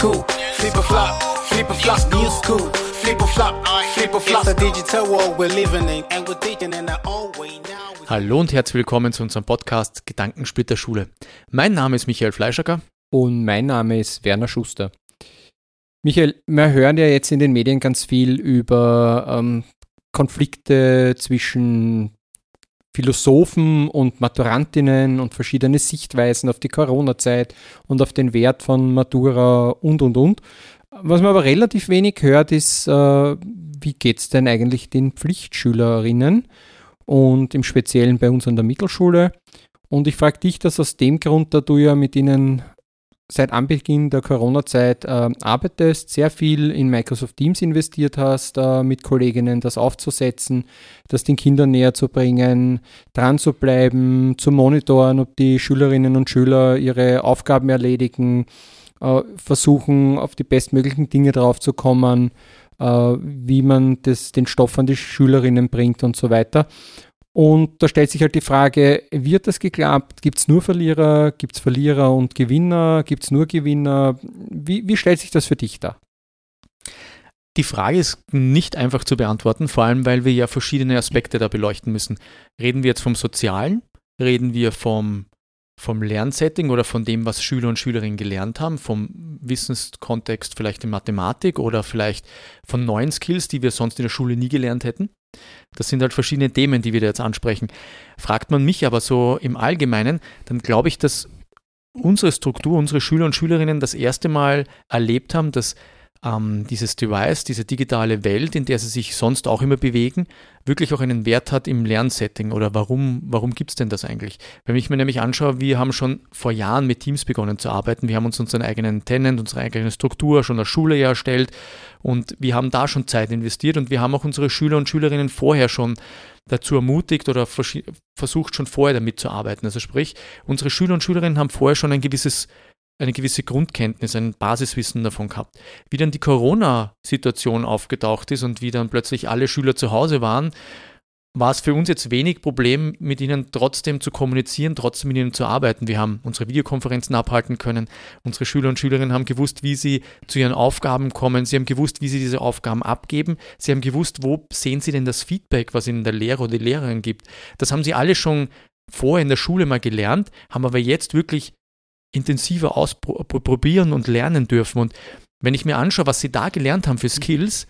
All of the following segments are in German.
cool. Flip or flop, flip or flop, news cool. Flip or flop, flip or flop. It's a digital world we're living in and we're thinking in our own way now. Hallo und herzlich willkommen zu unserem Podcast Gedankensplitter Schule. Mein Name ist Michael Fleischacker. Und mein Name ist Werner Schuster. Michael, wir hören ja jetzt in den Medien ganz viel über ähm, Konflikte zwischen Philosophen und Maturantinnen und verschiedene Sichtweisen auf die Corona-Zeit und auf den Wert von Matura und, und, und. Was man aber relativ wenig hört, ist, äh, wie geht es denn eigentlich den Pflichtschülerinnen und im Speziellen bei uns an der Mittelschule. Und ich frage dich das aus dem Grund, da du ja mit ihnen seit Anbeginn der Corona-Zeit äh, arbeitest, sehr viel in Microsoft Teams investiert hast, äh, mit Kolleginnen das aufzusetzen, das den Kindern näher zu bringen, dran zu bleiben, zu monitoren, ob die Schülerinnen und Schüler ihre Aufgaben erledigen, äh, versuchen, auf die bestmöglichen Dinge drauf zu kommen, äh, wie man das, den Stoff an die Schülerinnen bringt und so weiter. Und da stellt sich halt die Frage, wird das geklappt? Gibt es nur Verlierer? Gibt es Verlierer und Gewinner? Gibt es nur Gewinner? Wie, wie stellt sich das für dich dar? Die Frage ist nicht einfach zu beantworten, vor allem weil wir ja verschiedene Aspekte da beleuchten müssen. Reden wir jetzt vom Sozialen? Reden wir vom vom Lernsetting oder von dem, was Schüler und Schülerinnen gelernt haben, vom Wissenskontext vielleicht in Mathematik oder vielleicht von neuen Skills, die wir sonst in der Schule nie gelernt hätten. Das sind halt verschiedene Themen, die wir da jetzt ansprechen. Fragt man mich aber so im Allgemeinen, dann glaube ich, dass unsere Struktur, unsere Schüler und Schülerinnen das erste Mal erlebt haben, dass ähm, dieses Device, diese digitale Welt, in der sie sich sonst auch immer bewegen, wirklich auch einen Wert hat im Lernsetting oder warum, warum gibt es denn das eigentlich? Wenn ich mir nämlich anschaue, wir haben schon vor Jahren mit Teams begonnen zu arbeiten, wir haben uns unseren eigenen Tenant, unsere eigene Struktur schon als Schule erstellt und wir haben da schon Zeit investiert und wir haben auch unsere Schüler und Schülerinnen vorher schon dazu ermutigt oder versucht schon vorher damit zu arbeiten. Also sprich, unsere Schüler und Schülerinnen haben vorher schon ein gewisses eine gewisse Grundkenntnis, ein Basiswissen davon gehabt. Wie dann die Corona-Situation aufgetaucht ist und wie dann plötzlich alle Schüler zu Hause waren, war es für uns jetzt wenig Problem, mit ihnen trotzdem zu kommunizieren, trotzdem mit ihnen zu arbeiten. Wir haben unsere Videokonferenzen abhalten können. Unsere Schüler und Schülerinnen haben gewusst, wie sie zu ihren Aufgaben kommen. Sie haben gewusst, wie sie diese Aufgaben abgeben. Sie haben gewusst, wo sehen sie denn das Feedback, was ihnen der Lehrer oder die Lehrerin gibt. Das haben sie alle schon vorher in der Schule mal gelernt, haben aber jetzt wirklich intensiver ausprobieren und lernen dürfen. Und wenn ich mir anschaue, was sie da gelernt haben für Skills,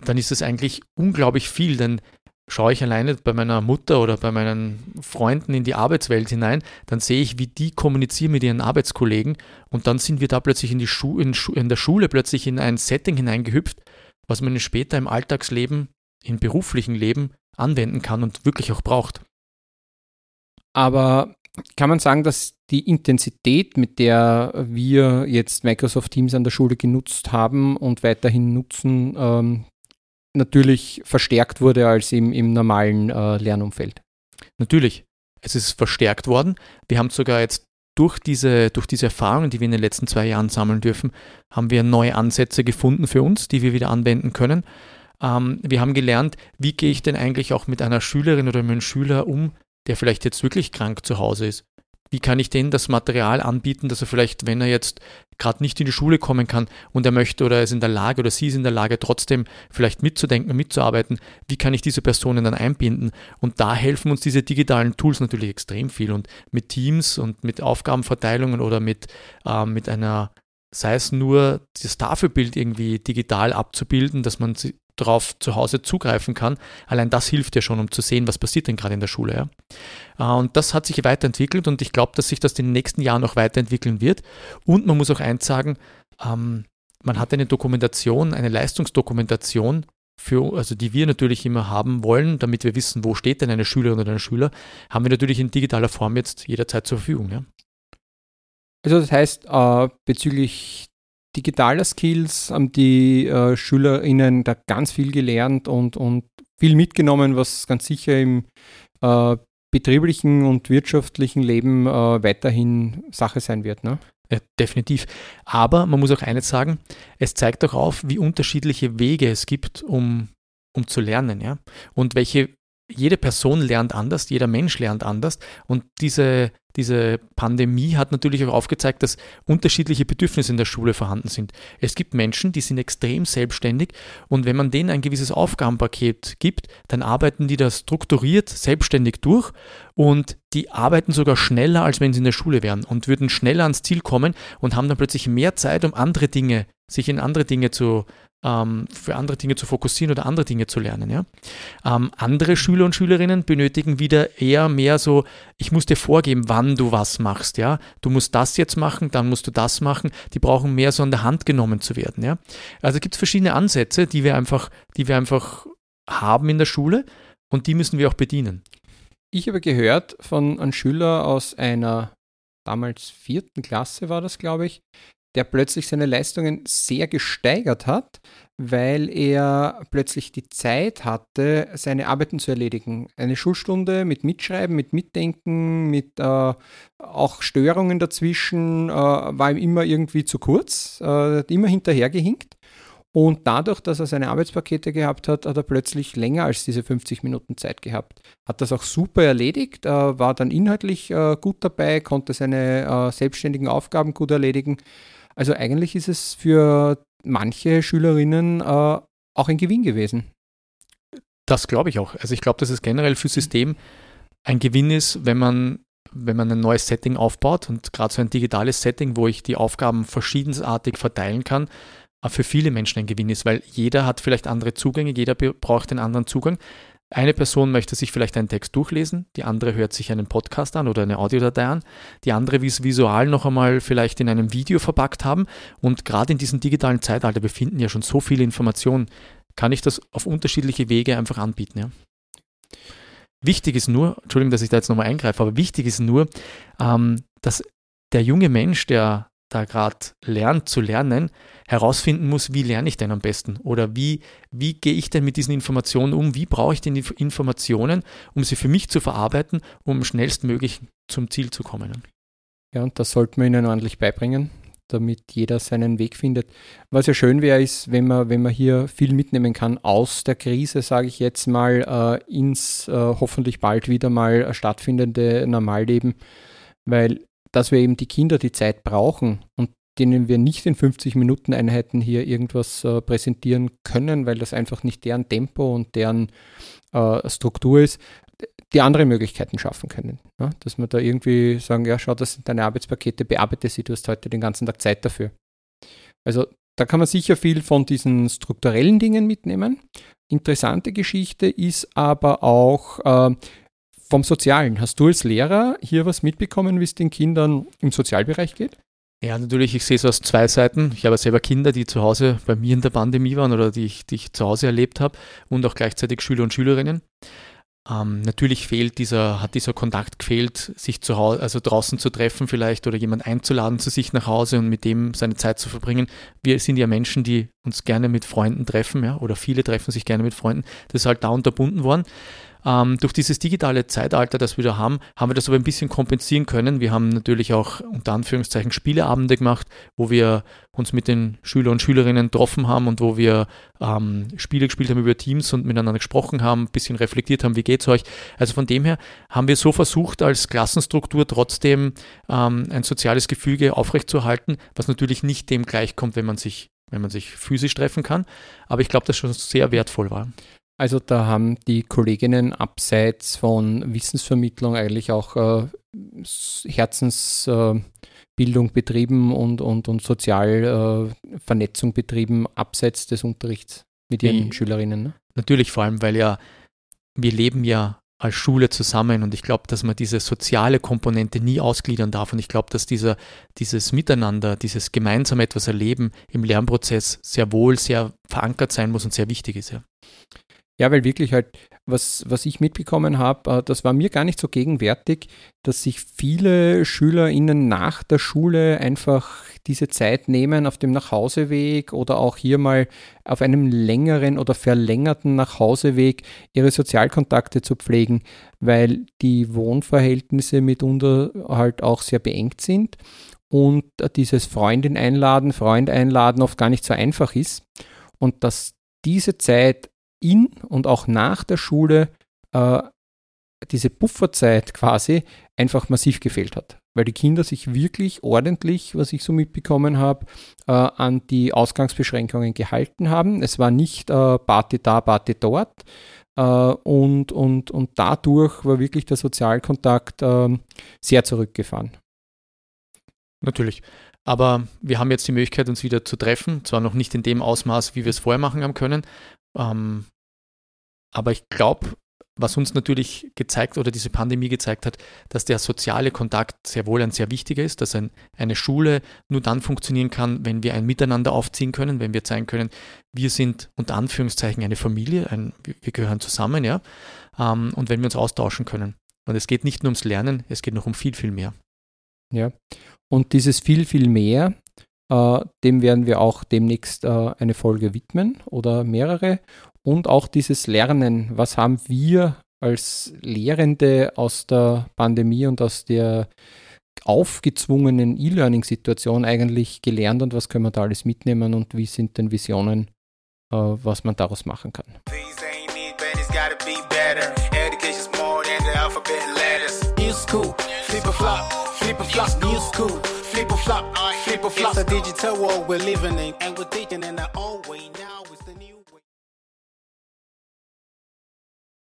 dann ist das eigentlich unglaublich viel, denn schaue ich alleine bei meiner Mutter oder bei meinen Freunden in die Arbeitswelt hinein, dann sehe ich, wie die kommunizieren mit ihren Arbeitskollegen und dann sind wir da plötzlich in, die Schu in, in der Schule plötzlich in ein Setting hineingehüpft, was man später im Alltagsleben, im beruflichen Leben anwenden kann und wirklich auch braucht. Aber kann man sagen, dass die Intensität, mit der wir jetzt Microsoft Teams an der Schule genutzt haben und weiterhin nutzen, ähm, natürlich verstärkt wurde als im, im normalen äh, Lernumfeld. Natürlich, es ist verstärkt worden. Wir haben sogar jetzt durch diese, durch diese Erfahrungen, die wir in den letzten zwei Jahren sammeln dürfen, haben wir neue Ansätze gefunden für uns, die wir wieder anwenden können. Ähm, wir haben gelernt, wie gehe ich denn eigentlich auch mit einer Schülerin oder einem Schüler um, der vielleicht jetzt wirklich krank zu Hause ist. Wie kann ich denen das Material anbieten, dass er vielleicht, wenn er jetzt gerade nicht in die Schule kommen kann und er möchte oder er ist in der Lage oder sie ist in der Lage, trotzdem vielleicht mitzudenken und mitzuarbeiten, wie kann ich diese Personen dann einbinden? Und da helfen uns diese digitalen Tools natürlich extrem viel. Und mit Teams und mit Aufgabenverteilungen oder mit, äh, mit einer sei es nur das Tafelbild irgendwie digital abzubilden, dass man darauf zu Hause zugreifen kann. Allein das hilft ja schon, um zu sehen, was passiert denn gerade in der Schule. Ja? Äh, und das hat sich weiterentwickelt und ich glaube, dass sich das in den nächsten Jahren noch weiterentwickeln wird. Und man muss auch eins sagen, ähm, man hat eine Dokumentation, eine Leistungsdokumentation, für, also die wir natürlich immer haben wollen, damit wir wissen, wo steht denn eine Schülerin oder ein Schüler, haben wir natürlich in digitaler Form jetzt jederzeit zur Verfügung. Ja? Also das heißt, äh, bezüglich digitaler Skills haben die äh, SchülerInnen da ganz viel gelernt und, und viel mitgenommen, was ganz sicher im äh, betrieblichen und wirtschaftlichen Leben äh, weiterhin Sache sein wird. Ne? Ja, definitiv. Aber man muss auch eines sagen, es zeigt auch auf, wie unterschiedliche Wege es gibt, um, um zu lernen, ja. Und welche jede Person lernt anders, jeder Mensch lernt anders und diese, diese Pandemie hat natürlich auch aufgezeigt, dass unterschiedliche Bedürfnisse in der Schule vorhanden sind. Es gibt Menschen, die sind extrem selbstständig und wenn man denen ein gewisses Aufgabenpaket gibt, dann arbeiten die das strukturiert selbstständig durch und die arbeiten sogar schneller, als wenn sie in der Schule wären und würden schneller ans Ziel kommen und haben dann plötzlich mehr Zeit, um andere Dinge, sich in andere Dinge zu, ähm, für andere Dinge zu fokussieren oder andere Dinge zu lernen. Ja? Ähm, andere Schüler und Schülerinnen benötigen wieder eher mehr so, ich muss dir vorgeben, wann du was machst. Ja? Du musst das jetzt machen, dann musst du das machen. Die brauchen mehr so an der Hand genommen zu werden. Ja? Also gibt es verschiedene Ansätze, die wir einfach, die wir einfach haben in der Schule und die müssen wir auch bedienen. Ich habe gehört von einem Schüler aus einer damals vierten Klasse war das, glaube ich, der plötzlich seine Leistungen sehr gesteigert hat, weil er plötzlich die Zeit hatte, seine Arbeiten zu erledigen. Eine Schulstunde mit Mitschreiben, mit Mitdenken, mit äh, auch Störungen dazwischen, äh, war ihm immer irgendwie zu kurz, äh, immer hinterhergehinkt. Und dadurch, dass er seine Arbeitspakete gehabt hat, hat er plötzlich länger als diese 50 Minuten Zeit gehabt. Hat das auch super erledigt, äh, war dann inhaltlich äh, gut dabei, konnte seine äh, selbstständigen Aufgaben gut erledigen also eigentlich ist es für manche Schülerinnen äh, auch ein Gewinn gewesen. Das glaube ich auch. Also ich glaube, dass es generell für System ein Gewinn ist, wenn man, wenn man ein neues Setting aufbaut und gerade so ein digitales Setting, wo ich die Aufgaben verschiedensartig verteilen kann, äh, für viele Menschen ein Gewinn ist, weil jeder hat vielleicht andere Zugänge, jeder braucht einen anderen Zugang. Eine Person möchte sich vielleicht einen Text durchlesen, die andere hört sich einen Podcast an oder eine Audiodatei an, die andere will es visual noch einmal vielleicht in einem Video verpackt haben. Und gerade in diesem digitalen Zeitalter befinden ja schon so viele Informationen, kann ich das auf unterschiedliche Wege einfach anbieten. Ja. Wichtig ist nur, Entschuldigung, dass ich da jetzt nochmal eingreife, aber wichtig ist nur, ähm, dass der junge Mensch, der da gerade lernt zu lernen, herausfinden muss, wie lerne ich denn am besten oder wie, wie gehe ich denn mit diesen Informationen um, wie brauche ich denn die Informationen, um sie für mich zu verarbeiten, um schnellstmöglich zum Ziel zu kommen. Ja, und das sollten wir ihnen ordentlich beibringen, damit jeder seinen Weg findet. Was ja schön wäre, ist, wenn man, wenn man hier viel mitnehmen kann aus der Krise, sage ich jetzt mal, äh, ins äh, hoffentlich bald wieder mal stattfindende Normalleben, weil dass wir eben die Kinder die Zeit brauchen und denen wir nicht in 50 Minuten Einheiten hier irgendwas äh, präsentieren können, weil das einfach nicht deren Tempo und deren äh, Struktur ist, die andere Möglichkeiten schaffen können. Ja? Dass wir da irgendwie sagen, ja, schau, das sind deine Arbeitspakete, bearbeite sie, du hast heute den ganzen Tag Zeit dafür. Also da kann man sicher viel von diesen strukturellen Dingen mitnehmen. Interessante Geschichte ist aber auch, äh, vom Sozialen. Hast du als Lehrer hier was mitbekommen, wie es den Kindern im Sozialbereich geht? Ja, natürlich, ich sehe es aus zwei Seiten. Ich habe selber Kinder, die zu Hause bei mir in der Pandemie waren oder die ich, die ich zu Hause erlebt habe und auch gleichzeitig Schüler und Schülerinnen. Ähm, natürlich fehlt dieser, hat dieser Kontakt gefehlt, sich zu Hause, also draußen zu treffen vielleicht oder jemand einzuladen zu sich nach Hause und mit dem seine Zeit zu verbringen. Wir sind ja Menschen, die uns gerne mit Freunden treffen, ja, oder viele treffen sich gerne mit Freunden. Das ist halt da unterbunden worden. Ähm, durch dieses digitale Zeitalter, das wir da haben, haben wir das aber ein bisschen kompensieren können. Wir haben natürlich auch unter Anführungszeichen Spieleabende gemacht, wo wir uns mit den Schülern und Schülerinnen getroffen haben und wo wir ähm, Spiele gespielt haben über Teams und miteinander gesprochen haben, ein bisschen reflektiert haben, wie geht es euch. Also von dem her haben wir so versucht, als Klassenstruktur trotzdem ähm, ein soziales Gefüge aufrechtzuerhalten, was natürlich nicht dem gleichkommt, wenn man sich wenn man sich physisch treffen kann. Aber ich glaube, dass schon sehr wertvoll war. Also da haben die Kolleginnen abseits von Wissensvermittlung eigentlich auch äh, Herzensbildung äh, betrieben und, und, und Sozialvernetzung äh, betrieben, abseits des Unterrichts mit ihren Wie, Schülerinnen. Ne? Natürlich, vor allem, weil ja wir leben ja als Schule zusammen und ich glaube, dass man diese soziale Komponente nie ausgliedern darf und ich glaube, dass dieser, dieses Miteinander, dieses gemeinsam etwas erleben im Lernprozess sehr wohl sehr verankert sein muss und sehr wichtig ist. Ja. Ja, weil wirklich halt, was, was ich mitbekommen habe, äh, das war mir gar nicht so gegenwärtig, dass sich viele SchülerInnen nach der Schule einfach diese Zeit nehmen auf dem Nachhauseweg oder auch hier mal auf einem längeren oder verlängerten Nachhauseweg ihre Sozialkontakte zu pflegen, weil die Wohnverhältnisse mitunter halt auch sehr beengt sind und dieses Freundin einladen, Freund einladen oft gar nicht so einfach ist. Und dass diese Zeit in und auch nach der Schule äh, diese Pufferzeit quasi einfach massiv gefehlt hat. Weil die Kinder sich wirklich ordentlich, was ich so mitbekommen habe, äh, an die Ausgangsbeschränkungen gehalten haben. Es war nicht äh, Party da, Party dort. Äh, und, und, und dadurch war wirklich der Sozialkontakt äh, sehr zurückgefahren. Natürlich. Aber wir haben jetzt die Möglichkeit, uns wieder zu treffen. Zwar noch nicht in dem Ausmaß, wie wir es vorher machen haben können. Ähm, aber ich glaube, was uns natürlich gezeigt oder diese Pandemie gezeigt hat, dass der soziale Kontakt sehr wohl ein sehr wichtiger ist, dass ein, eine Schule nur dann funktionieren kann, wenn wir ein Miteinander aufziehen können, wenn wir zeigen können, wir sind unter Anführungszeichen eine Familie, ein, wir gehören zusammen, ja, ähm, und wenn wir uns austauschen können. Und es geht nicht nur ums Lernen, es geht noch um viel, viel mehr. Ja, und dieses viel, viel mehr, äh, dem werden wir auch demnächst äh, eine Folge widmen oder mehrere und auch dieses Lernen. Was haben wir als Lehrende aus der Pandemie und aus der aufgezwungenen E-Learning-Situation eigentlich gelernt und was können wir da alles mitnehmen und wie sind denn Visionen, äh, was man daraus machen kann. Flip or flop, flip or flop. It's a digital world we're living in, and we're thinking in our own way now.